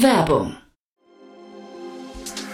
Werbung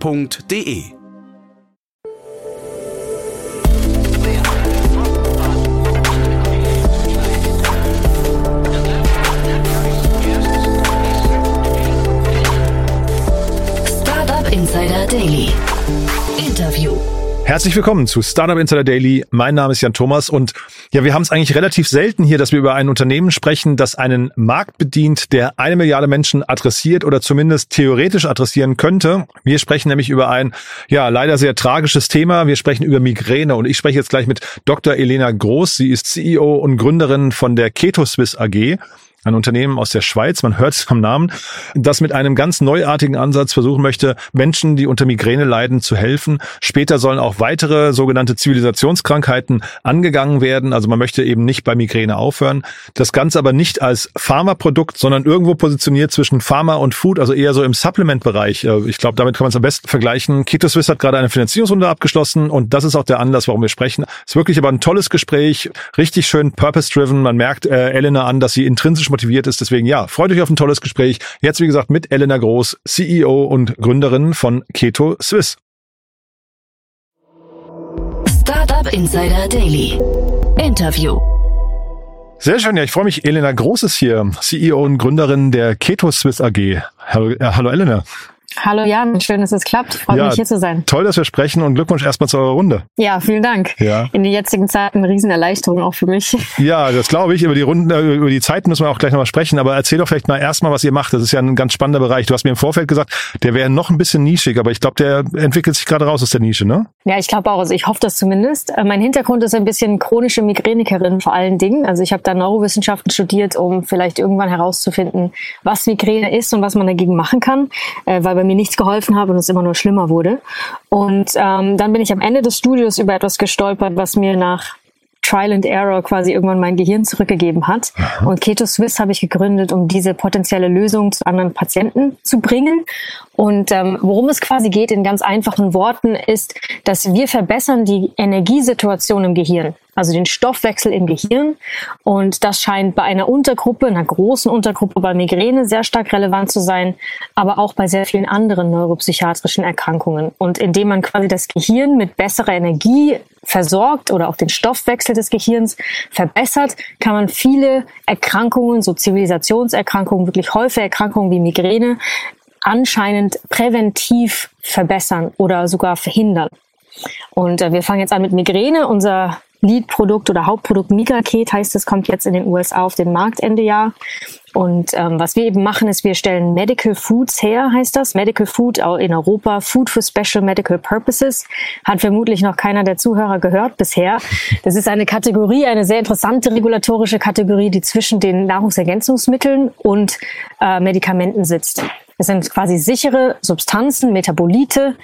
f.de. Insider Daily. Herzlich willkommen zu Startup Insider Daily. Mein Name ist Jan Thomas und ja, wir haben es eigentlich relativ selten hier, dass wir über ein Unternehmen sprechen, das einen Markt bedient, der eine Milliarde Menschen adressiert oder zumindest theoretisch adressieren könnte. Wir sprechen nämlich über ein, ja, leider sehr tragisches Thema. Wir sprechen über Migräne und ich spreche jetzt gleich mit Dr. Elena Groß. Sie ist CEO und Gründerin von der Keto Swiss AG ein Unternehmen aus der Schweiz, man hört es am Namen, das mit einem ganz neuartigen Ansatz versuchen möchte, Menschen, die unter Migräne leiden, zu helfen. Später sollen auch weitere sogenannte Zivilisationskrankheiten angegangen werden. Also man möchte eben nicht bei Migräne aufhören. Das Ganze aber nicht als Pharmaprodukt, sondern irgendwo positioniert zwischen Pharma und Food, also eher so im Supplement-Bereich. Äh, ich glaube, damit kann man es am besten vergleichen. Keto Swiss hat gerade eine Finanzierungsrunde abgeschlossen und das ist auch der Anlass, warum wir sprechen. Es ist wirklich aber ein tolles Gespräch, richtig schön purpose-driven. Man merkt äh, Elena an, dass sie intrinsisch motiviert ist. Deswegen ja, freut euch auf ein tolles Gespräch. Jetzt wie gesagt mit Elena Groß, CEO und Gründerin von Keto Swiss. Startup Insider Daily. Interview. Sehr schön, ja, ich freue mich. Elena Groß ist hier, CEO und Gründerin der Keto Swiss AG. Hallo, äh, hallo Elena. Hallo Jan, schön, dass es klappt. Freut ja, mich hier zu sein. Toll, dass wir sprechen und Glückwunsch erstmal zu eurer Runde. Ja, vielen Dank. Ja. In den jetzigen Zeiten eine Riesenerleichterung auch für mich. Ja, das glaube ich. Über die Runden, äh, über die Zeit müssen wir auch gleich nochmal sprechen. Aber erzähl doch vielleicht mal erstmal, was ihr macht. Das ist ja ein ganz spannender Bereich. Du hast mir im Vorfeld gesagt, der wäre noch ein bisschen nischig, aber ich glaube, der entwickelt sich gerade raus aus der Nische, ne? Ja, ich glaube auch. Also ich hoffe das zumindest. Äh, mein Hintergrund ist ein bisschen chronische Migränikerin vor allen Dingen. Also ich habe da Neurowissenschaften studiert, um vielleicht irgendwann herauszufinden, was Migräne ist und was man dagegen machen kann, äh, weil bei mir nichts geholfen hat habe und es immer nur schlimmer wurde. Und ähm, dann bin ich am Ende des Studios über etwas gestolpert, was mir nach Trial and Error quasi irgendwann mein Gehirn zurückgegeben hat. Aha. Und Keto Swiss habe ich gegründet, um diese potenzielle Lösung zu anderen Patienten zu bringen. Und ähm, worum es quasi geht in ganz einfachen Worten ist, dass wir verbessern die Energiesituation im Gehirn also den Stoffwechsel im Gehirn. Und das scheint bei einer Untergruppe, einer großen Untergruppe bei Migräne sehr stark relevant zu sein, aber auch bei sehr vielen anderen neuropsychiatrischen Erkrankungen. Und indem man quasi das Gehirn mit besserer Energie versorgt oder auch den Stoffwechsel des Gehirns verbessert, kann man viele Erkrankungen, so Zivilisationserkrankungen, wirklich häufige Erkrankungen wie Migräne, anscheinend präventiv verbessern oder sogar verhindern. Und äh, wir fangen jetzt an mit Migräne. Unser Lead-Produkt oder Hauptprodukt Migraket heißt es, kommt jetzt in den USA auf den Markt Ende Jahr. Und ähm, was wir eben machen, ist, wir stellen Medical Foods her, heißt das. Medical Food in Europa, Food for Special Medical Purposes. Hat vermutlich noch keiner der Zuhörer gehört bisher. Das ist eine Kategorie, eine sehr interessante regulatorische Kategorie, die zwischen den Nahrungsergänzungsmitteln und äh, Medikamenten sitzt. Es sind quasi sichere Substanzen, Metabolite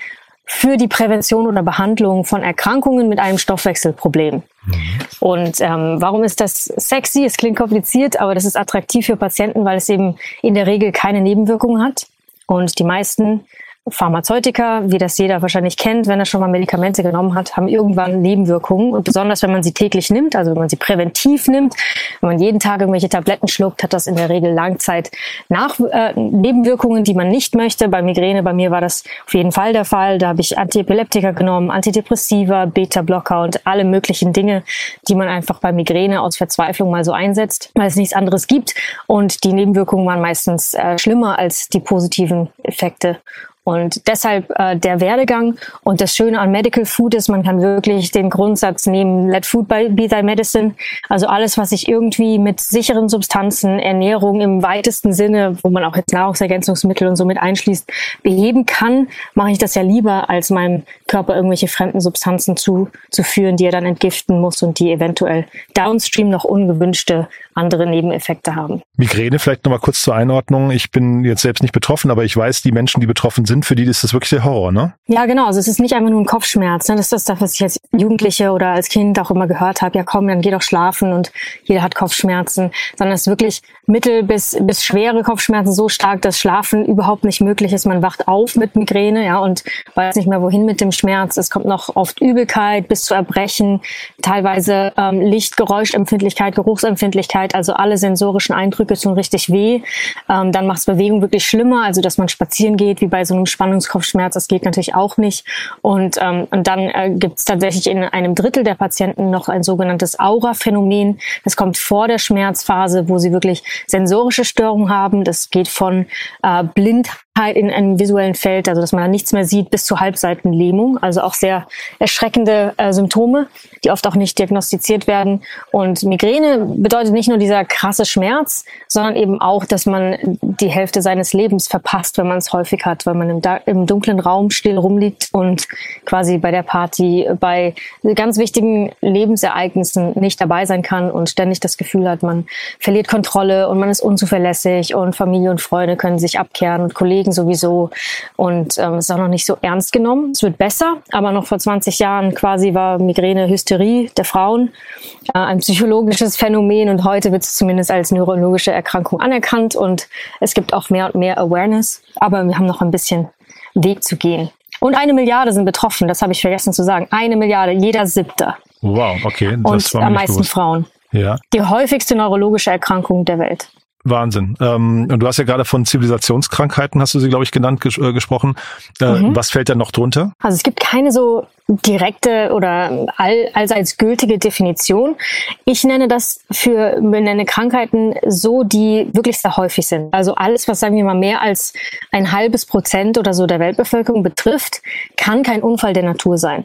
für die Prävention oder Behandlung von Erkrankungen mit einem Stoffwechselproblem. Mhm. Und ähm, warum ist das sexy? Es klingt kompliziert, aber das ist attraktiv für Patienten, weil es eben in der Regel keine Nebenwirkungen hat. Und die meisten Pharmazeutika, wie das jeder wahrscheinlich kennt, wenn er schon mal Medikamente genommen hat, haben irgendwann Nebenwirkungen. Und besonders wenn man sie täglich nimmt, also wenn man sie präventiv nimmt, wenn man jeden Tag irgendwelche Tabletten schluckt, hat das in der Regel Langzeit nach äh, Nebenwirkungen, die man nicht möchte. Bei Migräne, bei mir war das auf jeden Fall der Fall. Da habe ich Antiepileptika genommen, Antidepressiva, Beta-Blocker und alle möglichen Dinge, die man einfach bei Migräne aus Verzweiflung mal so einsetzt, weil es nichts anderes gibt. Und die Nebenwirkungen waren meistens äh, schlimmer als die positiven Effekte. Und deshalb äh, der Werdegang. Und das Schöne an Medical Food ist, man kann wirklich den Grundsatz nehmen, let food be thy medicine. Also alles, was sich irgendwie mit sicheren Substanzen, Ernährung im weitesten Sinne, wo man auch jetzt Nahrungsergänzungsmittel und so mit einschließt, beheben kann, mache ich das ja lieber, als meinem Körper irgendwelche fremden Substanzen zu, zu führen, die er dann entgiften muss und die eventuell downstream noch ungewünschte andere Nebeneffekte haben. Migräne vielleicht nochmal kurz zur Einordnung. Ich bin jetzt selbst nicht betroffen, aber ich weiß, die Menschen, die betroffen sind, für die ist das wirklich der Horror, ne? Ja, genau. Also es ist nicht einfach nur ein Kopfschmerz. Ne? Das ist das, was ich als Jugendliche oder als Kind auch immer gehört habe. Ja, komm, dann geh doch schlafen und jeder hat Kopfschmerzen. Sondern es ist wirklich mittel bis, bis schwere Kopfschmerzen so stark, dass Schlafen überhaupt nicht möglich ist. Man wacht auf mit Migräne, ja, und weiß nicht mehr wohin mit dem Schmerz. Es kommt noch oft Übelkeit bis zu Erbrechen, teilweise ähm, Licht, Geräuschempfindlichkeit, Geruchsempfindlichkeit, also alle sensorischen Eindrücke tun richtig weh. Ähm, dann macht es Bewegung wirklich schlimmer, also dass man spazieren geht, wie bei so einem Spannungskopfschmerz, das geht natürlich auch nicht. Und, ähm, und dann äh, gibt es tatsächlich in einem Drittel der Patienten noch ein sogenanntes Aura-Phänomen. Das kommt vor der Schmerzphase, wo sie wirklich sensorische Störungen haben. Das geht von äh, Blindheit in einem visuellen Feld, also dass man da nichts mehr sieht, bis zur Halbseitenlähmung. Also auch sehr erschreckende äh, Symptome, die oft auch nicht diagnostiziert werden. Und Migräne bedeutet nicht nur dieser krasse Schmerz, sondern eben auch, dass man die Hälfte seines Lebens verpasst, wenn man es häufig hat, weil man im, im dunklen Raum still rumliegt und quasi bei der Party, bei ganz wichtigen Lebensereignissen nicht dabei sein kann und ständig das Gefühl hat, man verliert Kontrolle und man ist unzuverlässig und Familie und Freunde können sich abkehren und Kollegen Kollegen sowieso. Und ähm, es ist auch noch nicht so ernst genommen. Es wird besser, aber noch vor 20 Jahren quasi war Migräne Hysterie der Frauen äh, ein psychologisches Phänomen und heute wird es zumindest als neurologische Erkrankung anerkannt und es gibt auch mehr und mehr Awareness. Aber wir haben noch ein bisschen Weg zu gehen. Und eine Milliarde sind betroffen, das habe ich vergessen zu sagen. Eine Milliarde, jeder siebte. Wow, okay. Das und am meisten bewusst. Frauen. Ja. Die häufigste neurologische Erkrankung der Welt. Wahnsinn. Ähm, und du hast ja gerade von Zivilisationskrankheiten, hast du sie, glaube ich, genannt, ges äh, gesprochen. Äh, mhm. Was fällt da noch drunter? Also es gibt keine so direkte oder all, allseits gültige Definition. Ich nenne das für benenne Krankheiten so, die wirklich sehr häufig sind. Also alles, was sagen wir mal mehr als ein halbes Prozent oder so der Weltbevölkerung betrifft, kann kein Unfall der Natur sein.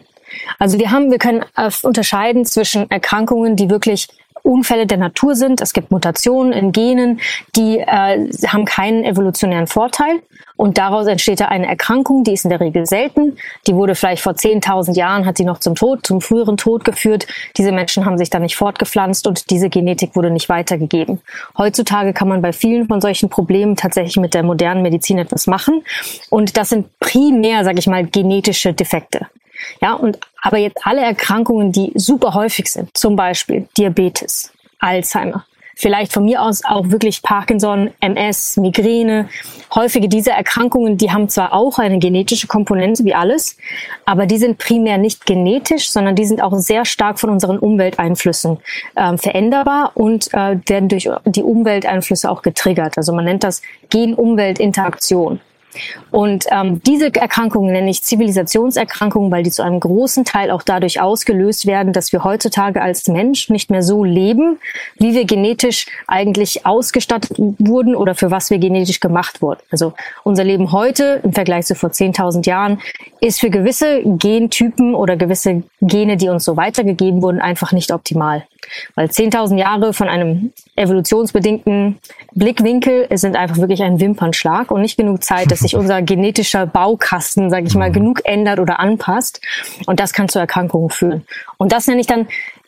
Also wir haben, wir können äh, unterscheiden zwischen Erkrankungen, die wirklich Unfälle der Natur sind. Es gibt Mutationen in Genen, die äh, haben keinen evolutionären Vorteil. Und daraus entsteht da eine Erkrankung, die ist in der Regel selten. Die wurde vielleicht vor 10.000 Jahren, hat die noch zum Tod, zum früheren Tod geführt. Diese Menschen haben sich da nicht fortgepflanzt und diese Genetik wurde nicht weitergegeben. Heutzutage kann man bei vielen von solchen Problemen tatsächlich mit der modernen Medizin etwas machen. Und das sind primär, sage ich mal, genetische Defekte. Ja, und aber jetzt alle Erkrankungen, die super häufig sind, zum Beispiel Diabetes, Alzheimer, vielleicht von mir aus auch wirklich Parkinson, MS, Migräne. Häufige dieser Erkrankungen, die haben zwar auch eine genetische Komponente wie alles, aber die sind primär nicht genetisch, sondern die sind auch sehr stark von unseren Umwelteinflüssen äh, veränderbar und äh, werden durch die Umwelteinflüsse auch getriggert. Also man nennt das Gen-Umwelt-Interaktion. Und ähm, diese Erkrankungen nenne ich Zivilisationserkrankungen, weil die zu einem großen Teil auch dadurch ausgelöst werden, dass wir heutzutage als Mensch nicht mehr so leben, wie wir genetisch eigentlich ausgestattet wurden oder für was wir genetisch gemacht wurden. Also unser Leben heute im Vergleich zu vor 10.000 Jahren ist für gewisse Gentypen oder gewisse Gene, die uns so weitergegeben wurden, einfach nicht optimal. Weil 10.000 Jahre von einem evolutionsbedingten Blickwinkel sind einfach wirklich ein Wimpernschlag und nicht genug Zeit, dass sich unser genetischer Baukasten, sage ich mal, mhm. genug ändert oder anpasst. Und das kann zu Erkrankungen führen. Und das nenne ich dann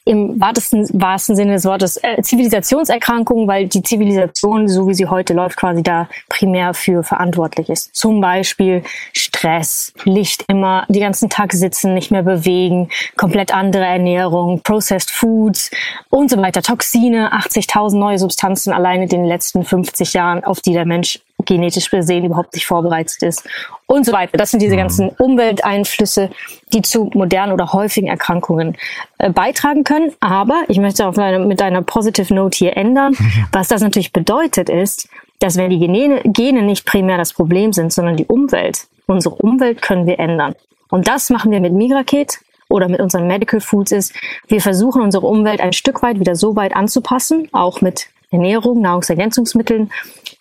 im wahrsten, wahrsten Sinne des Wortes äh, Zivilisationserkrankungen, weil die Zivilisation, so wie sie heute läuft, quasi da primär für verantwortlich ist. Zum Beispiel Stress, Licht immer, die ganzen Tag sitzen, nicht mehr bewegen, komplett andere Ernährung, Processed Foods und so weiter, Toxine, 80.000 neue Substanzen alleine in den letzten 50 Jahren, auf die der Mensch genetisch gesehen überhaupt nicht vorbereitet ist und so weiter. Das sind diese mhm. ganzen Umwelteinflüsse, die zu modernen oder häufigen Erkrankungen äh, beitragen können. Aber ich möchte auf eine, mit einer Positive Note hier ändern. Was das natürlich bedeutet ist, dass wenn die Gene, Gene nicht primär das Problem sind, sondern die Umwelt, unsere Umwelt können wir ändern. Und das machen wir mit Migraket oder mit unseren Medical Foods ist, wir versuchen unsere Umwelt ein Stück weit wieder so weit anzupassen, auch mit Ernährung, Nahrungsergänzungsmitteln,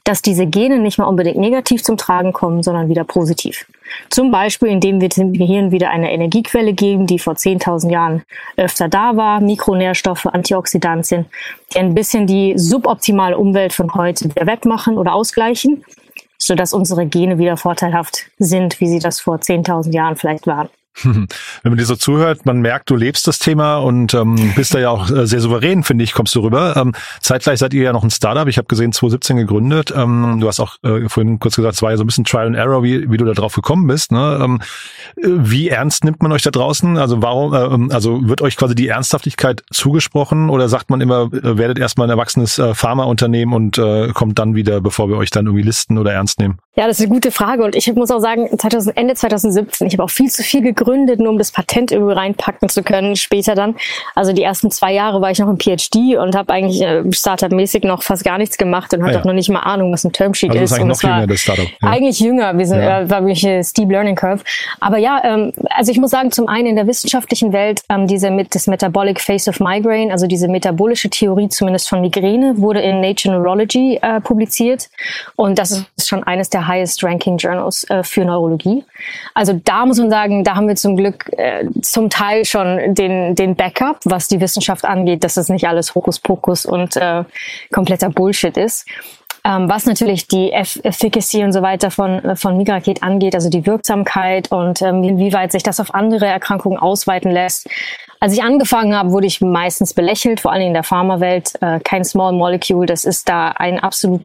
dass diese Gene nicht mehr unbedingt negativ zum Tragen kommen, sondern wieder positiv. Zum Beispiel, indem wir dem Gehirn wieder eine Energiequelle geben, die vor 10.000 Jahren öfter da war, Mikronährstoffe, Antioxidantien, die ein bisschen die suboptimale Umwelt von heute wieder wettmachen oder ausgleichen, sodass unsere Gene wieder vorteilhaft sind, wie sie das vor 10.000 Jahren vielleicht waren. Wenn man dir so zuhört, man merkt, du lebst das Thema und ähm, bist da ja auch äh, sehr souverän, finde ich, kommst du rüber. Ähm, zeitgleich seid ihr ja noch ein Startup. Ich habe gesehen, 2017 gegründet. Ähm, du hast auch äh, vorhin kurz gesagt, es war ja so ein bisschen Trial and Error, wie, wie du da drauf gekommen bist. Ne? Ähm, wie ernst nimmt man euch da draußen? Also warum, äh, ähm, also wird euch quasi die Ernsthaftigkeit zugesprochen oder sagt man immer, äh, werdet erstmal ein erwachsenes äh, Pharmaunternehmen und äh, kommt dann wieder, bevor wir euch dann irgendwie listen oder ernst nehmen? Ja, das ist eine gute Frage und ich muss auch sagen, 2000, Ende 2017, ich habe auch viel zu viel gegründet, nur um das Patent irgendwie reinpacken zu können später dann. Also die ersten zwei Jahre war ich noch im PhD und habe eigentlich äh, Startup-mäßig noch fast gar nichts gemacht und hatte ah, ja. auch noch nicht mal Ahnung, was ein Termsheet also ist. eigentlich noch jünger, das Startup. Ja. Eigentlich jünger, wir sind ja. äh, war wirklich eine Steep Learning Curve. Aber ja, ähm, also ich muss sagen, zum einen in der wissenschaftlichen Welt ähm, diese mit das Metabolic Face of Migraine, also diese metabolische Theorie zumindest von Migräne, wurde in Nature Neurology äh, publiziert und das ist schon eines der highest ranking Journals äh, für Neurologie. Also da muss man sagen, da haben wir zum Glück äh, zum Teil schon den, den Backup, was die Wissenschaft angeht, dass es nicht alles Hokuspokus und äh, kompletter Bullshit ist. Ähm, was natürlich die Efficacy und so weiter von, von Migraket angeht, also die Wirksamkeit und ähm, inwieweit sich das auf andere Erkrankungen ausweiten lässt. Als ich angefangen habe, wurde ich meistens belächelt, vor allem in der Pharmawelt. Äh, kein Small Molecule, das ist da ein absolut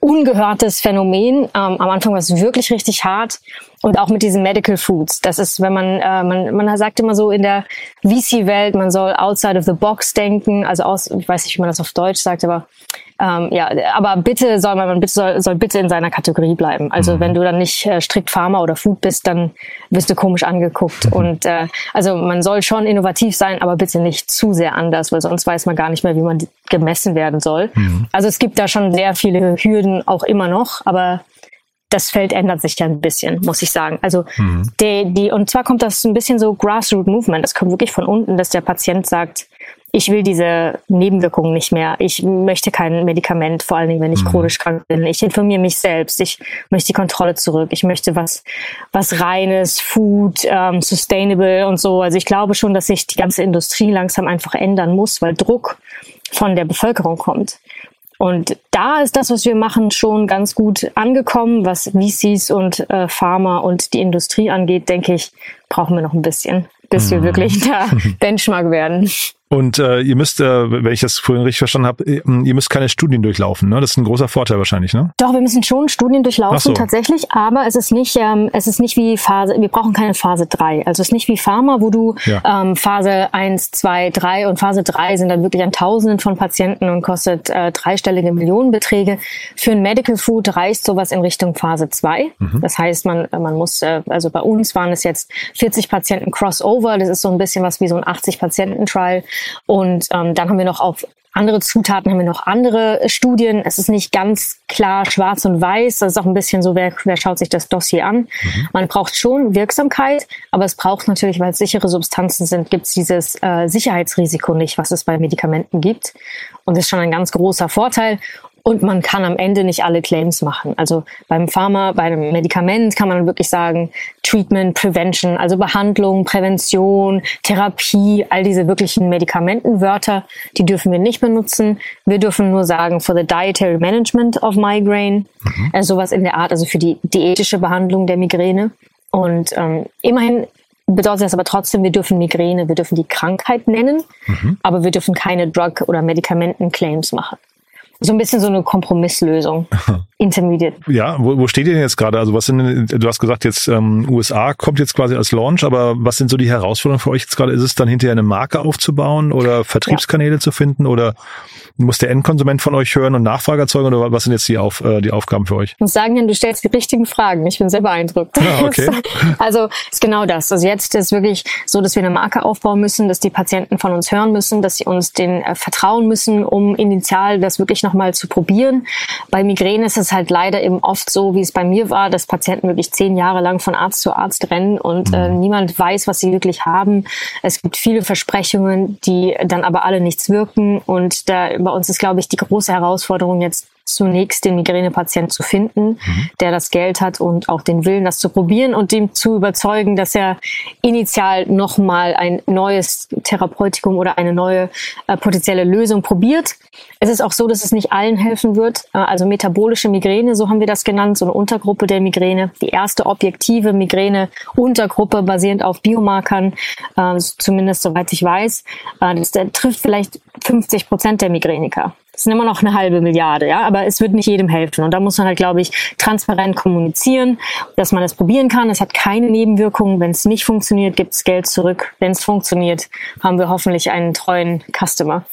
ungehörtes Phänomen. Ähm, am Anfang war es wirklich richtig hart. Und auch mit diesen Medical Foods. Das ist, wenn man, äh, man, man sagt immer so in der VC-Welt, man soll outside of the box denken. Also aus, ich weiß nicht, wie man das auf Deutsch sagt, aber ähm, ja, aber bitte soll man, man bitte soll, soll bitte in seiner Kategorie bleiben. Also mhm. wenn du dann nicht äh, strikt Pharma oder Food bist, dann wirst du komisch angeguckt. Mhm. Und äh, also man soll schon innovativ sein, aber bitte nicht zu sehr anders, weil sonst weiß man gar nicht mehr, wie man gemessen werden soll. Mhm. Also es gibt da schon sehr viele Hürden auch immer noch, aber das Feld ändert sich ja ein bisschen, muss ich sagen. Also mhm. die, die, und zwar kommt das ein bisschen so Grassroot Movement. Das kommt wirklich von unten, dass der Patient sagt, ich will diese Nebenwirkungen nicht mehr. Ich möchte kein Medikament, vor allen Dingen, wenn ich mhm. chronisch krank bin. Ich informiere mich selbst. Ich möchte die Kontrolle zurück. Ich möchte was, was reines, Food, ähm, sustainable und so. Also ich glaube schon, dass sich die ganze Industrie langsam einfach ändern muss, weil Druck von der Bevölkerung kommt. Und da ist das, was wir machen, schon ganz gut angekommen. Was VCs und äh, Pharma und die Industrie angeht, denke ich, brauchen wir noch ein bisschen, bis wir mhm. wirklich der Benchmark werden. Und äh, ihr müsst, äh, wenn ich das vorhin richtig verstanden habe, ihr müsst keine Studien durchlaufen, ne? Das ist ein großer Vorteil wahrscheinlich, ne? Doch, wir müssen schon Studien durchlaufen so. tatsächlich, aber es ist nicht, ähm, es ist nicht wie Phase, wir brauchen keine Phase 3. Also es ist nicht wie Pharma, wo du ja. ähm, Phase 1, 2, 3 und Phase 3 sind dann wirklich an Tausenden von Patienten und kostet äh, dreistellige Millionenbeträge. Für ein Medical Food reicht sowas in Richtung Phase 2. Mhm. Das heißt, man, man muss, äh, also bei uns waren es jetzt 40 Patienten Crossover, das ist so ein bisschen was wie so ein 80-Patienten-Trial. Und ähm, dann haben wir noch auf andere Zutaten, haben wir noch andere Studien. Es ist nicht ganz klar schwarz und weiß. Das ist auch ein bisschen so, wer, wer schaut sich das Dossier an. Mhm. Man braucht schon Wirksamkeit, aber es braucht natürlich, weil es sichere Substanzen sind, gibt es dieses äh, Sicherheitsrisiko nicht, was es bei Medikamenten gibt. Und das ist schon ein ganz großer Vorteil. Und man kann am Ende nicht alle Claims machen. Also beim Pharma, bei einem Medikament kann man wirklich sagen, Treatment, Prevention, also Behandlung, Prävention, Therapie, all diese wirklichen Medikamentenwörter, die dürfen wir nicht benutzen. Wir dürfen nur sagen, for the dietary management of migraine, mhm. also sowas in der Art, also für die diätische Behandlung der Migräne. Und ähm, immerhin bedeutet das aber trotzdem, wir dürfen Migräne, wir dürfen die Krankheit nennen, mhm. aber wir dürfen keine Drug- oder Medikamentenclaims machen so ein bisschen so eine Kompromisslösung. Intermediate. Ja, wo, wo steht ihr denn jetzt gerade? Also was sind denn, du hast gesagt, jetzt ähm, USA kommt jetzt quasi als Launch, aber was sind so die Herausforderungen für euch jetzt gerade? Ist es dann hinterher eine Marke aufzubauen oder Vertriebskanäle ja. zu finden oder muss der Endkonsument von euch hören und Nachfrage erzeugen oder was sind jetzt die, Auf, äh, die Aufgaben für euch? Ich muss sagen, du stellst die richtigen Fragen. Ich bin sehr beeindruckt. Ja, okay. also ist genau das. Also jetzt ist wirklich so, dass wir eine Marke aufbauen müssen, dass die Patienten von uns hören müssen, dass sie uns den äh, vertrauen müssen, um initial das wirklich nochmal zu probieren. Bei Migräne ist es halt leider eben oft so, wie es bei mir war, dass Patienten wirklich zehn Jahre lang von Arzt zu Arzt rennen und äh, mhm. niemand weiß, was sie wirklich haben. Es gibt viele Versprechungen, die dann aber alle nichts wirken und da bei uns ist, glaube ich, die große Herausforderung jetzt zunächst den Migränepatient zu finden, mhm. der das Geld hat und auch den Willen, das zu probieren und dem zu überzeugen, dass er initial nochmal ein neues Therapeutikum oder eine neue äh, potenzielle Lösung probiert. Es ist auch so, dass es nicht allen helfen wird. Äh, also metabolische Migräne, so haben wir das genannt, so eine Untergruppe der Migräne. Die erste objektive Migräne-Untergruppe basierend auf Biomarkern, äh, zumindest soweit ich weiß. Äh, das, das trifft vielleicht 50 Prozent der Migräniker. Das sind immer noch eine halbe Milliarde, ja, aber es wird nicht jedem helfen. Und da muss man halt, glaube ich, transparent kommunizieren, dass man das probieren kann. Es hat keine Nebenwirkungen. Wenn es nicht funktioniert, gibt es Geld zurück. Wenn es funktioniert, haben wir hoffentlich einen treuen Customer.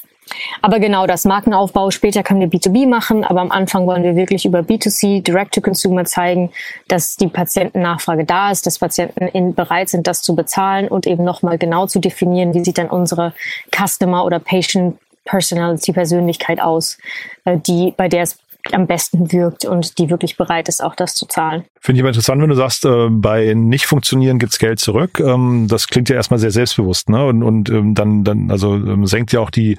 Aber genau das Markenaufbau, später können wir B2B machen, aber am Anfang wollen wir wirklich über B2C, Direct-to-Consumer zeigen, dass die Patientennachfrage da ist, dass Patienten in, bereit sind, das zu bezahlen und eben nochmal genau zu definieren, wie sieht dann unsere Customer oder Patient Personality, Persönlichkeit aus, äh, die, bei der es am besten wirkt und die wirklich bereit ist, auch das zu zahlen. Finde ich aber interessant, wenn du sagst, äh, bei nicht funktionieren gibt's Geld zurück. Ähm, das klingt ja erstmal sehr selbstbewusst, ne? Und, und ähm, dann, dann, also ähm, senkt ja auch die,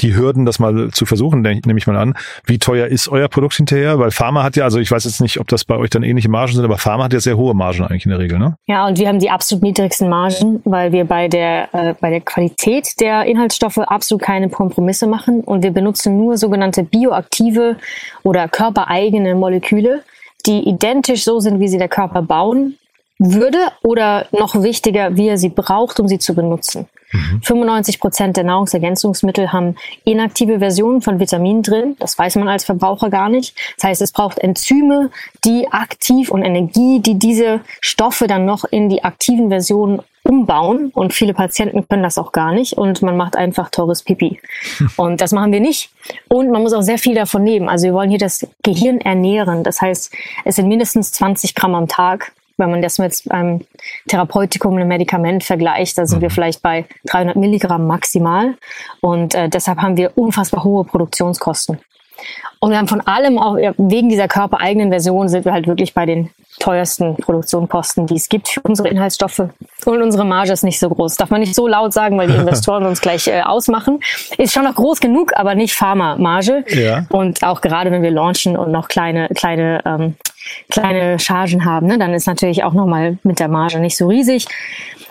die Hürden, das mal zu versuchen, nehme ich mal an. Wie teuer ist euer Produkt hinterher? Weil Pharma hat ja, also ich weiß jetzt nicht, ob das bei euch dann ähnliche Margen sind, aber Pharma hat ja sehr hohe Margen eigentlich in der Regel, ne? Ja, und wir haben die absolut niedrigsten Margen, weil wir bei der, äh, bei der Qualität der Inhaltsstoffe absolut keine Kompromisse machen und wir benutzen nur sogenannte bioaktive oder körpereigene Moleküle die identisch so sind, wie sie der Körper bauen würde oder noch wichtiger, wie er sie braucht, um sie zu benutzen. Mhm. 95 Prozent der Nahrungsergänzungsmittel haben inaktive Versionen von Vitaminen drin. Das weiß man als Verbraucher gar nicht. Das heißt, es braucht Enzyme, die aktiv und Energie, die diese Stoffe dann noch in die aktiven Versionen umbauen und viele Patienten können das auch gar nicht und man macht einfach teures Pipi. Und das machen wir nicht. Und man muss auch sehr viel davon nehmen. Also wir wollen hier das Gehirn ernähren. Das heißt, es sind mindestens 20 Gramm am Tag. Wenn man das mit einem Therapeutikum, einem Medikament vergleicht, da sind wir mhm. vielleicht bei 300 Milligramm maximal. Und äh, deshalb haben wir unfassbar hohe Produktionskosten. Und wir haben von allem, auch wegen dieser körpereigenen Version, sind wir halt wirklich bei den teuersten Produktionskosten, die es gibt für unsere Inhaltsstoffe. Und unsere Marge ist nicht so groß. Darf man nicht so laut sagen, weil die Investoren uns gleich äh, ausmachen. Ist schon noch groß genug, aber nicht Pharma-Marge. Ja. Und auch gerade wenn wir launchen und noch kleine, kleine, ähm, kleine Chargen haben, ne, dann ist natürlich auch nochmal mit der Marge nicht so riesig.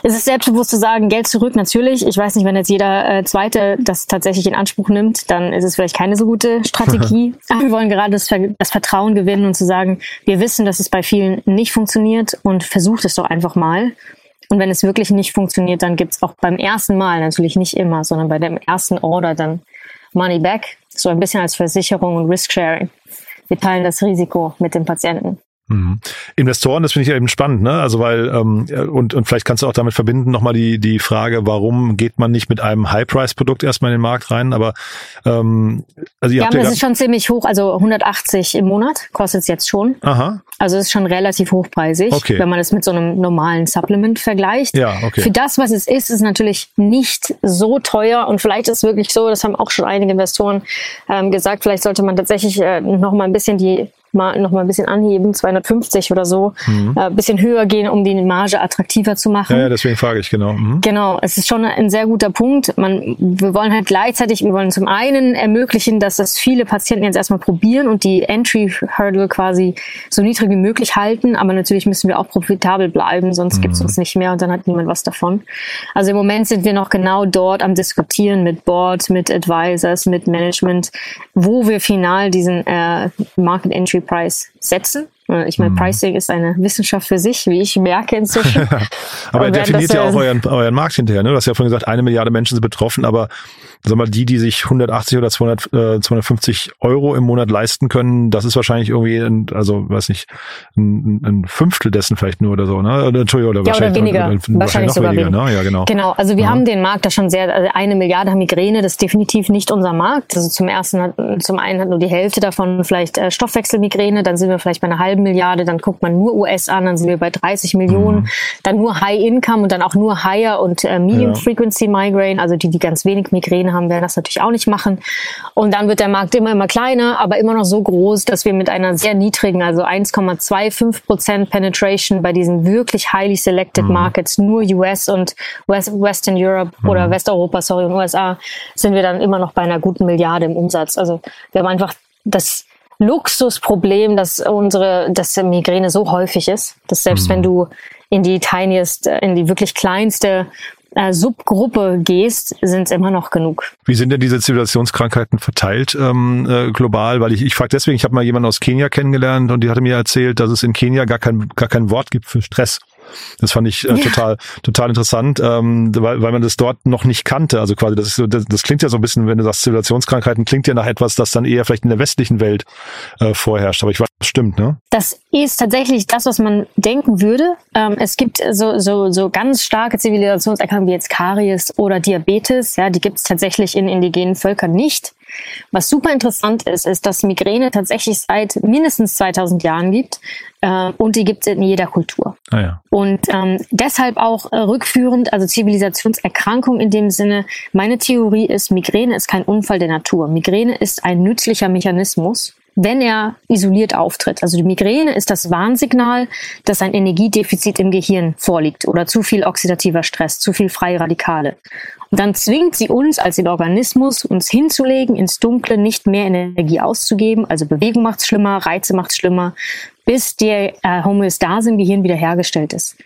Es ist selbstbewusst zu sagen, Geld zurück, natürlich. Ich weiß nicht, wenn jetzt jeder äh, Zweite das tatsächlich in Anspruch nimmt, dann ist es vielleicht keine so gute Strategie. Aber wir wollen gerade das, das Vertrauen gewinnen und zu sagen, wir wissen, dass es bei vielen nicht funktioniert und versucht es doch einfach mal. Und wenn es wirklich nicht funktioniert, dann gibt's auch beim ersten Mal, natürlich nicht immer, sondern bei dem ersten Order dann Money back. So ein bisschen als Versicherung und Risk Sharing. Wir teilen das Risiko mit dem Patienten. Mhm. Investoren, das finde ich eben spannend, ne? Also weil ähm, und und vielleicht kannst du auch damit verbinden nochmal die die Frage, warum geht man nicht mit einem High-Price-Produkt erstmal in den Markt rein? Aber ähm, also ihr ja, habt ja das ist schon ziemlich hoch, also 180 im Monat kostet es jetzt schon. Aha. Also es ist schon relativ hochpreisig, okay. wenn man es mit so einem normalen Supplement vergleicht. Ja, okay. Für das, was es ist, ist natürlich nicht so teuer und vielleicht ist es wirklich so, das haben auch schon einige Investoren ähm, gesagt, vielleicht sollte man tatsächlich äh, noch mal ein bisschen die mal noch mal ein bisschen anheben, 250 oder so, mhm. äh, bisschen höher gehen, um die Marge attraktiver zu machen. Ja, ja deswegen frage ich genau. Mhm. Genau, es ist schon ein sehr guter Punkt. Man, wir wollen halt gleichzeitig, wir wollen zum einen ermöglichen, dass das viele Patienten jetzt erstmal probieren und die Entry Hurdle quasi so niedrig wie möglich halten, aber natürlich müssen wir auch profitabel bleiben, sonst mhm. gibt es uns nicht mehr und dann hat niemand was davon. Also im Moment sind wir noch genau dort am diskutieren mit Board, mit Advisors, mit Management, wo wir final diesen äh, Market Entry Price setzen. Ich meine, mhm. Pricing ist eine Wissenschaft für sich, wie ich merke inzwischen. aber er definiert ja auch euren, euren Markt hinterher. Ne? Du hast ja vorhin gesagt, eine Milliarde Menschen sind betroffen, aber sag mal, die, die sich 180 oder 200, äh, 250 Euro im Monat leisten können, das ist wahrscheinlich irgendwie, ein, also weiß nicht, ein, ein Fünftel dessen vielleicht nur oder so, ne? Entschuldigung, oder ja, wahrscheinlich, oder weniger. Oder, wahrscheinlich, wahrscheinlich sogar weniger, weniger. Ne? Ja, genau. Genau, also wir ja. haben den Markt da schon sehr, also eine Milliarde Migräne, das ist definitiv nicht unser Markt. Also zum ersten hat, zum einen hat nur die Hälfte davon vielleicht äh, Stoffwechselmigräne, dann sind wir vielleicht bei einer halben Milliarde, dann guckt man nur US an, dann sind wir bei 30 Millionen, mhm. dann nur High Income und dann auch nur Higher und äh, Medium ja. Frequency Migraine, also die, die ganz wenig Migräne haben, werden das natürlich auch nicht machen. Und dann wird der Markt immer, immer kleiner, aber immer noch so groß, dass wir mit einer sehr niedrigen, also 1,25 Prozent Penetration bei diesen wirklich highly selected mhm. Markets, nur US und West, Western Europe mhm. oder Westeuropa, sorry, und USA, sind wir dann immer noch bei einer guten Milliarde im Umsatz. Also wir haben einfach das Luxusproblem, dass unsere, dass Migräne so häufig ist, dass selbst mhm. wenn du in die tiniest, in die wirklich kleinste äh, Subgruppe gehst, sind es immer noch genug. Wie sind denn diese Zivilisationskrankheiten verteilt ähm, äh, global? Weil ich, ich frage deswegen, ich habe mal jemanden aus Kenia kennengelernt und die hatte mir erzählt, dass es in Kenia gar kein, gar kein Wort gibt für Stress. Das fand ich äh, ja. total, total interessant, ähm, weil, weil man das dort noch nicht kannte. Also quasi, das, ist so, das, das klingt ja so ein bisschen, wenn du sagst, Zivilisationskrankheiten, klingt ja nach etwas, das dann eher vielleicht in der westlichen Welt äh, vorherrscht. Aber ich weiß, das stimmt, ne? Das ist tatsächlich das, was man denken würde. Ähm, es gibt so, so, so ganz starke Zivilisationserkrankungen wie jetzt Karies oder Diabetes. Ja, die gibt es tatsächlich in indigenen Völkern nicht. Was super interessant ist, ist, dass Migräne tatsächlich seit mindestens 2000 Jahren gibt äh, und die gibt es in jeder Kultur. Ah ja. Und ähm, deshalb auch äh, rückführend, also Zivilisationserkrankung in dem Sinne, meine Theorie ist, Migräne ist kein Unfall der Natur. Migräne ist ein nützlicher Mechanismus wenn er isoliert auftritt. Also die Migräne ist das Warnsignal, dass ein Energiedefizit im Gehirn vorliegt oder zu viel oxidativer Stress, zu viel freie Radikale. Und dann zwingt sie uns als den Organismus, uns hinzulegen, ins Dunkle, nicht mehr Energie auszugeben. Also Bewegung macht's schlimmer, Reize macht's schlimmer, bis der äh, Homöostase im Gehirn wiederhergestellt ist.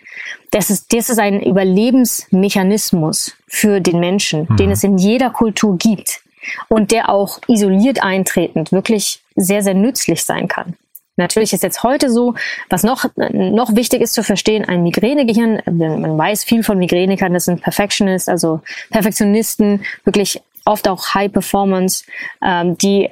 Das ist, das ist ein Überlebensmechanismus für den Menschen, mhm. den es in jeder Kultur gibt und der auch isoliert eintretend wirklich sehr, sehr nützlich sein kann. Natürlich ist jetzt heute so, was noch, noch wichtig ist zu verstehen, ein Migränegehirn, man weiß viel von Migränikern, das sind Perfectionists, also Perfektionisten, wirklich oft auch High Performance, ähm, die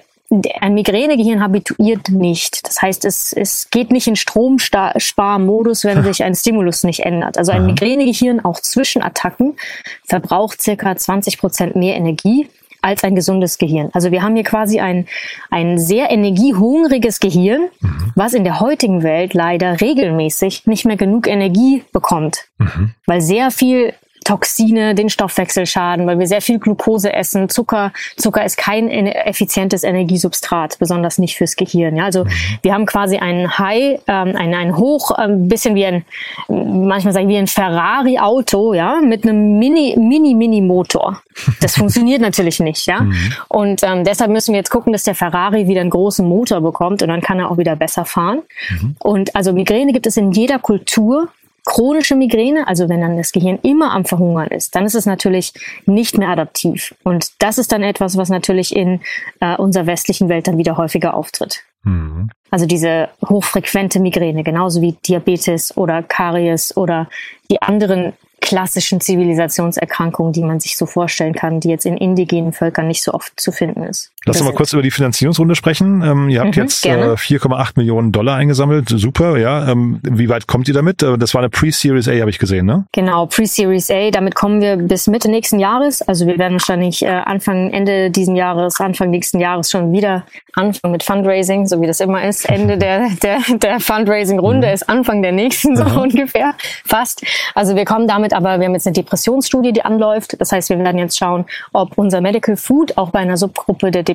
ein Migränegehirn habituiert nicht. Das heißt, es, es geht nicht in Stromsparmodus, wenn sich ein Stimulus nicht ändert. Also ein Migränegehirn auch zwischen Attacken verbraucht circa 20 Prozent mehr Energie als ein gesundes Gehirn. Also wir haben hier quasi ein, ein sehr energiehungriges Gehirn, mhm. was in der heutigen Welt leider regelmäßig nicht mehr genug Energie bekommt, mhm. weil sehr viel Toxine den Stoffwechsel schaden, weil wir sehr viel Glucose essen. Zucker, Zucker ist kein effizientes Energiesubstrat, besonders nicht fürs Gehirn. Ja, also mhm. wir haben quasi einen High, ähm, ein, ein Hoch, ein ähm, bisschen wie ein, manchmal sagen wir ein Ferrari-Auto, ja, mit einem Mini, Mini, Mini Motor. Das funktioniert natürlich nicht, ja. Mhm. Und ähm, deshalb müssen wir jetzt gucken, dass der Ferrari wieder einen großen Motor bekommt und dann kann er auch wieder besser fahren. Mhm. Und also Migräne gibt es in jeder Kultur chronische Migräne, also wenn dann das Gehirn immer am Verhungern ist, dann ist es natürlich nicht mehr adaptiv. Und das ist dann etwas, was natürlich in äh, unserer westlichen Welt dann wieder häufiger auftritt. Mhm. Also diese hochfrequente Migräne, genauso wie Diabetes oder Karies oder die anderen klassischen Zivilisationserkrankungen, die man sich so vorstellen kann, die jetzt in indigenen Völkern nicht so oft zu finden ist. Lass uns mal kurz über die Finanzierungsrunde sprechen. Ähm, ihr habt mhm, jetzt äh, 4,8 Millionen Dollar eingesammelt. Super, ja. Ähm, wie weit kommt ihr damit? Äh, das war eine Pre-Series A, habe ich gesehen, ne? Genau, Pre-Series A. Damit kommen wir bis Mitte nächsten Jahres. Also wir werden wahrscheinlich äh, Anfang, Ende diesen Jahres, Anfang nächsten Jahres schon wieder anfangen mit Fundraising, so wie das immer ist. Ende der, der, der Fundraising-Runde mhm. ist Anfang der nächsten, so mhm. ungefähr, fast. Also wir kommen damit aber wir haben jetzt eine Depressionsstudie, die anläuft. Das heißt, wir werden jetzt schauen, ob unser Medical Food auch bei einer Subgruppe der Depression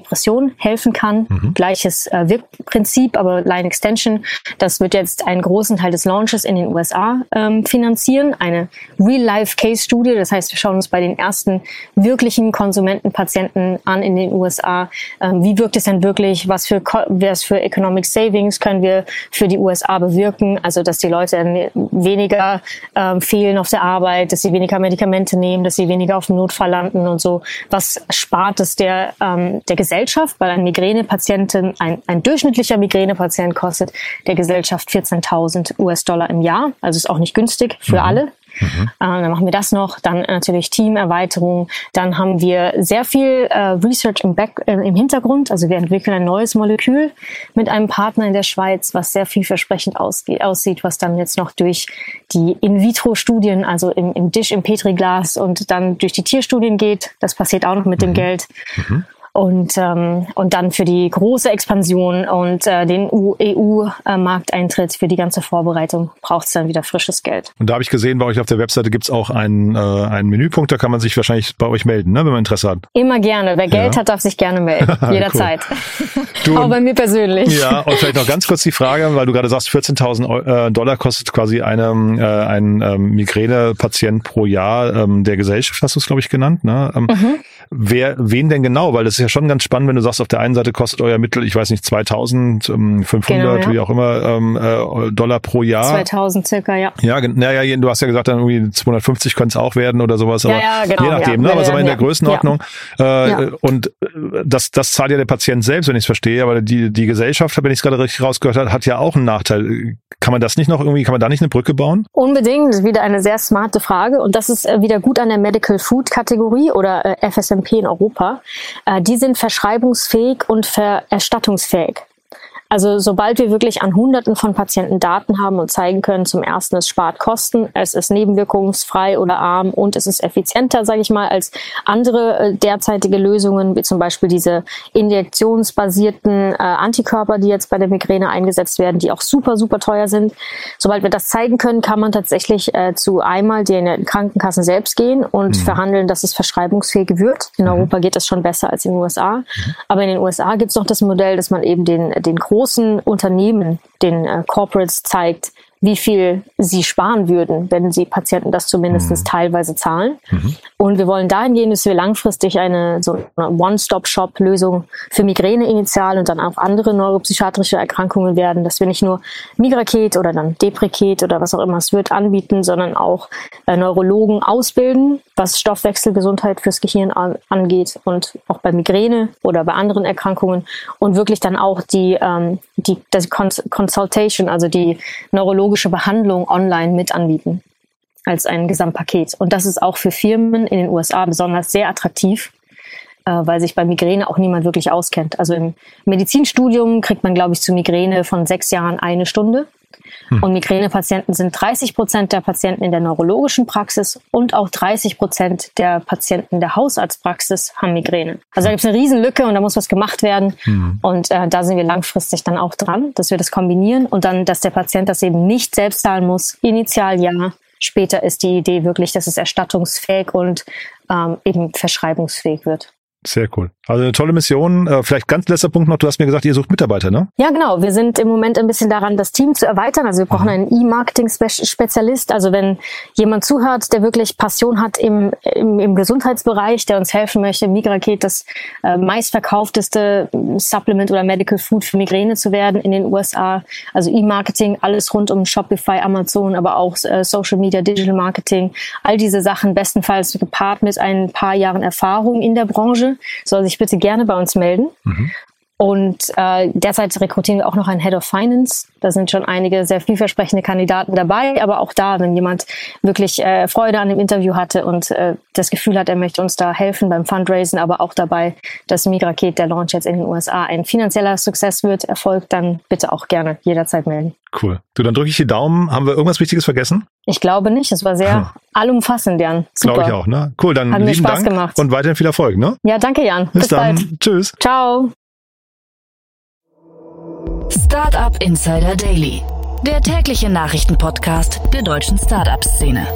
helfen kann. Mhm. Gleiches äh, Wirkprinzip, aber Line Extension. Das wird jetzt einen großen Teil des Launches in den USA ähm, finanzieren. Eine Real-Life-Case-Studie. Das heißt, wir schauen uns bei den ersten wirklichen Konsumentenpatienten an in den USA. Ähm, wie wirkt es denn wirklich? Was für, was für Economic Savings können wir für die USA bewirken? Also, dass die Leute weniger ähm, fehlen auf der Arbeit Arbeit, dass sie weniger Medikamente nehmen, dass sie weniger auf dem Notfall landen und so. Was spart es der, ähm, der Gesellschaft? Weil ein Migränepatienten, ein, ein durchschnittlicher Migränepatient kostet der Gesellschaft 14.000 US-Dollar im Jahr. Also ist auch nicht günstig für mhm. alle. Mhm. Äh, dann machen wir das noch, dann natürlich Teamerweiterung. Dann haben wir sehr viel äh, Research im, Back, äh, im Hintergrund. Also wir entwickeln ein neues Molekül mit einem Partner in der Schweiz, was sehr vielversprechend aussieht, was dann jetzt noch durch die In-vitro-Studien, also im, im Dish, im Petriglas und dann durch die Tierstudien geht. Das passiert auch noch mit mhm. dem Geld. Mhm und, ähm, und dann für die große Expansion und äh, den EU-Markteintritt für die ganze Vorbereitung braucht es dann wieder frisches Geld. Und da habe ich gesehen, bei euch auf der Webseite gibt es auch einen, äh, einen Menüpunkt, da kann man sich wahrscheinlich bei euch melden, ne, wenn man Interesse hat. Immer gerne. Wer Geld ja. hat, darf sich gerne melden. Jederzeit. du, Auch bei mir persönlich. Ja, und vielleicht noch ganz kurz die Frage, weil du gerade sagst, 14.000 äh, Dollar kostet quasi eine, äh, ein ähm, Migränepatient pro Jahr ähm, der Gesellschaft, hast du es, glaube ich, genannt. Ne? Ähm, mhm. Wer, wen denn genau? Weil das ja schon ganz spannend, wenn du sagst, auf der einen Seite kostet euer Mittel, ich weiß nicht, 2500, genau, ja. wie auch immer, ähm, äh, Dollar pro Jahr. 2000 circa, ja. Ja, naja, du hast ja gesagt, dann irgendwie 250 könnte es auch werden oder sowas, aber ja, ja, genau, je nachdem, ne? aber so in der Größenordnung. Äh, und äh, das, das zahlt ja der Patient selbst, wenn ich es verstehe, aber die, die Gesellschaft, wenn ich es gerade richtig rausgehört habe, hat ja auch einen Nachteil. Kann man das nicht noch irgendwie, kann man da nicht eine Brücke bauen? Unbedingt, das ist wieder eine sehr smarte Frage und das ist äh, wieder gut an der Medical Food Kategorie oder äh, FSMP in Europa. Äh, die sind verschreibungsfähig und vererstattungsfähig. Also sobald wir wirklich an Hunderten von Patienten Daten haben und zeigen können, zum ersten, es spart Kosten, es ist nebenwirkungsfrei oder arm und es ist effizienter, sage ich mal, als andere äh, derzeitige Lösungen, wie zum Beispiel diese injektionsbasierten äh, Antikörper, die jetzt bei der Migräne eingesetzt werden, die auch super, super teuer sind. Sobald wir das zeigen können, kann man tatsächlich äh, zu einmal den Krankenkassen selbst gehen und mhm. verhandeln, dass es verschreibungsfähig wird. In mhm. Europa geht das schon besser als in den USA. Mhm. Aber in den USA gibt es noch das Modell, dass man eben den, den großen Unternehmen, den äh, Corporates zeigt, wie viel sie sparen würden, wenn sie Patienten das zumindest mhm. teilweise zahlen. Mhm. Und wir wollen dahin gehen, dass wir langfristig eine so eine One-Stop-Shop-Lösung für Migräne initial und dann auch andere neuropsychiatrische Erkrankungen werden, dass wir nicht nur Migraket oder dann Depreket oder was auch immer es wird anbieten, sondern auch äh, Neurologen ausbilden, was Stoffwechselgesundheit fürs Gehirn an, angeht und auch bei Migräne oder bei anderen Erkrankungen und wirklich dann auch die, ähm, die das Consultation, also die Neurologen psychologische Behandlung online mit anbieten als ein Gesamtpaket. Und das ist auch für Firmen in den USA besonders sehr attraktiv, äh, weil sich bei Migräne auch niemand wirklich auskennt. Also im Medizinstudium kriegt man, glaube ich, zu Migräne von sechs Jahren eine Stunde. Hm. Und Migränepatienten sind 30 Prozent der Patienten in der neurologischen Praxis und auch 30 Prozent der Patienten der Hausarztpraxis haben Migräne. Also da gibt es eine Riesenlücke und da muss was gemacht werden. Hm. Und äh, da sind wir langfristig dann auch dran, dass wir das kombinieren und dann, dass der Patient das eben nicht selbst zahlen muss. Initial ja, später ist die Idee wirklich, dass es erstattungsfähig und ähm, eben verschreibungsfähig wird. Sehr cool. Also eine tolle Mission. Äh, vielleicht ganz letzter Punkt noch. Du hast mir gesagt, ihr sucht Mitarbeiter, ne? Ja, genau. Wir sind im Moment ein bisschen daran, das Team zu erweitern. Also wir brauchen einen E-Marketing-Spezialist. Also wenn jemand zuhört, der wirklich Passion hat im, im, im Gesundheitsbereich, der uns helfen möchte, Migraket das äh, meistverkaufteste Supplement oder Medical Food für Migräne zu werden in den USA. Also E-Marketing, alles rund um Shopify, Amazon, aber auch äh, Social Media, Digital Marketing. All diese Sachen bestenfalls gepaart mit ein paar Jahren Erfahrung in der Branche soll sich bitte gerne bei uns melden. Mhm. Und äh, derzeit rekrutieren wir auch noch einen Head of Finance. Da sind schon einige sehr vielversprechende Kandidaten dabei. Aber auch da, wenn jemand wirklich äh, Freude an dem Interview hatte und äh, das Gefühl hat, er möchte uns da helfen beim Fundraisen, aber auch dabei, dass Migraket, der Launch jetzt in den USA, ein finanzieller Success wird, erfolgt, dann bitte auch gerne jederzeit melden. Cool. Du, dann drücke ich die Daumen. Haben wir irgendwas Wichtiges vergessen? Ich glaube nicht. Es war sehr hm. allumfassend, Jan. Glaube ich auch, ne? Cool, dann Hat lieben Spaß Dank gemacht. und weiterhin viel Erfolg, ne? Ja, danke, Jan. Bis, Bis dann. Bald. Tschüss. Ciao. Startup Insider Daily, der tägliche Nachrichtenpodcast der deutschen Startup-Szene.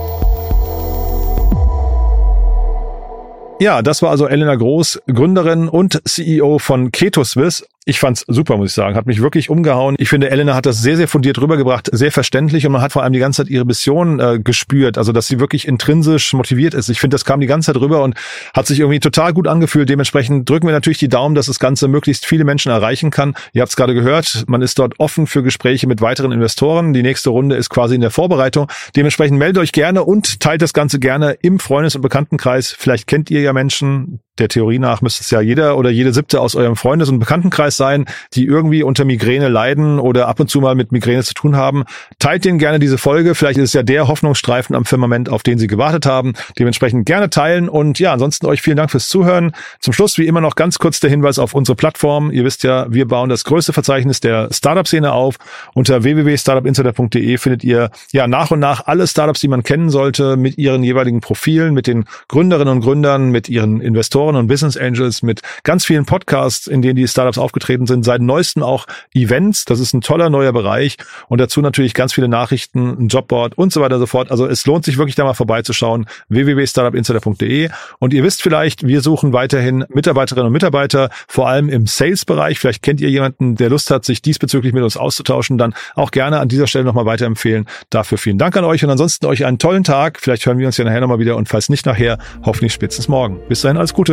Ja, das war also Elena Groß, Gründerin und CEO von KetoSwiss. Ich fand's super, muss ich sagen. Hat mich wirklich umgehauen. Ich finde, Elena hat das sehr, sehr fundiert rübergebracht, sehr verständlich und man hat vor allem die ganze Zeit ihre Mission äh, gespürt, also dass sie wirklich intrinsisch motiviert ist. Ich finde, das kam die ganze Zeit rüber und hat sich irgendwie total gut angefühlt. Dementsprechend drücken wir natürlich die Daumen, dass das Ganze möglichst viele Menschen erreichen kann. Ihr habt es gerade gehört, man ist dort offen für Gespräche mit weiteren Investoren. Die nächste Runde ist quasi in der Vorbereitung. Dementsprechend meldet euch gerne und teilt das Ganze gerne im Freundes- und Bekanntenkreis. Vielleicht kennt ihr ja Menschen, der Theorie nach müsste es ja jeder oder jede siebte aus eurem Freundes- und Bekanntenkreis sein, die irgendwie unter Migräne leiden oder ab und zu mal mit Migräne zu tun haben. Teilt denen gerne diese Folge. Vielleicht ist es ja der Hoffnungsstreifen am Firmament, auf den sie gewartet haben. Dementsprechend gerne teilen. Und ja, ansonsten euch vielen Dank fürs Zuhören. Zum Schluss wie immer noch ganz kurz der Hinweis auf unsere Plattform. Ihr wisst ja, wir bauen das größte Verzeichnis der Startup-Szene auf. Unter www.startupinsider.de findet ihr ja nach und nach alle Startups, die man kennen sollte, mit ihren jeweiligen Profilen, mit den Gründerinnen und Gründern, mit ihren Investoren Investoren und Business Angels mit ganz vielen Podcasts, in denen die Startups aufgetreten sind, seit neuestem auch Events. Das ist ein toller neuer Bereich und dazu natürlich ganz viele Nachrichten, ein Jobboard und so weiter und so fort. Also es lohnt sich wirklich da mal vorbeizuschauen. www.startupinsider.de und ihr wisst vielleicht, wir suchen weiterhin Mitarbeiterinnen und Mitarbeiter, vor allem im Sales-Bereich. Vielleicht kennt ihr jemanden, der Lust hat, sich diesbezüglich mit uns auszutauschen. Dann auch gerne an dieser Stelle nochmal weiterempfehlen. Dafür vielen Dank an euch und ansonsten euch einen tollen Tag. Vielleicht hören wir uns ja nachher nochmal wieder und falls nicht nachher, hoffentlich spätestens morgen. Bis dahin alles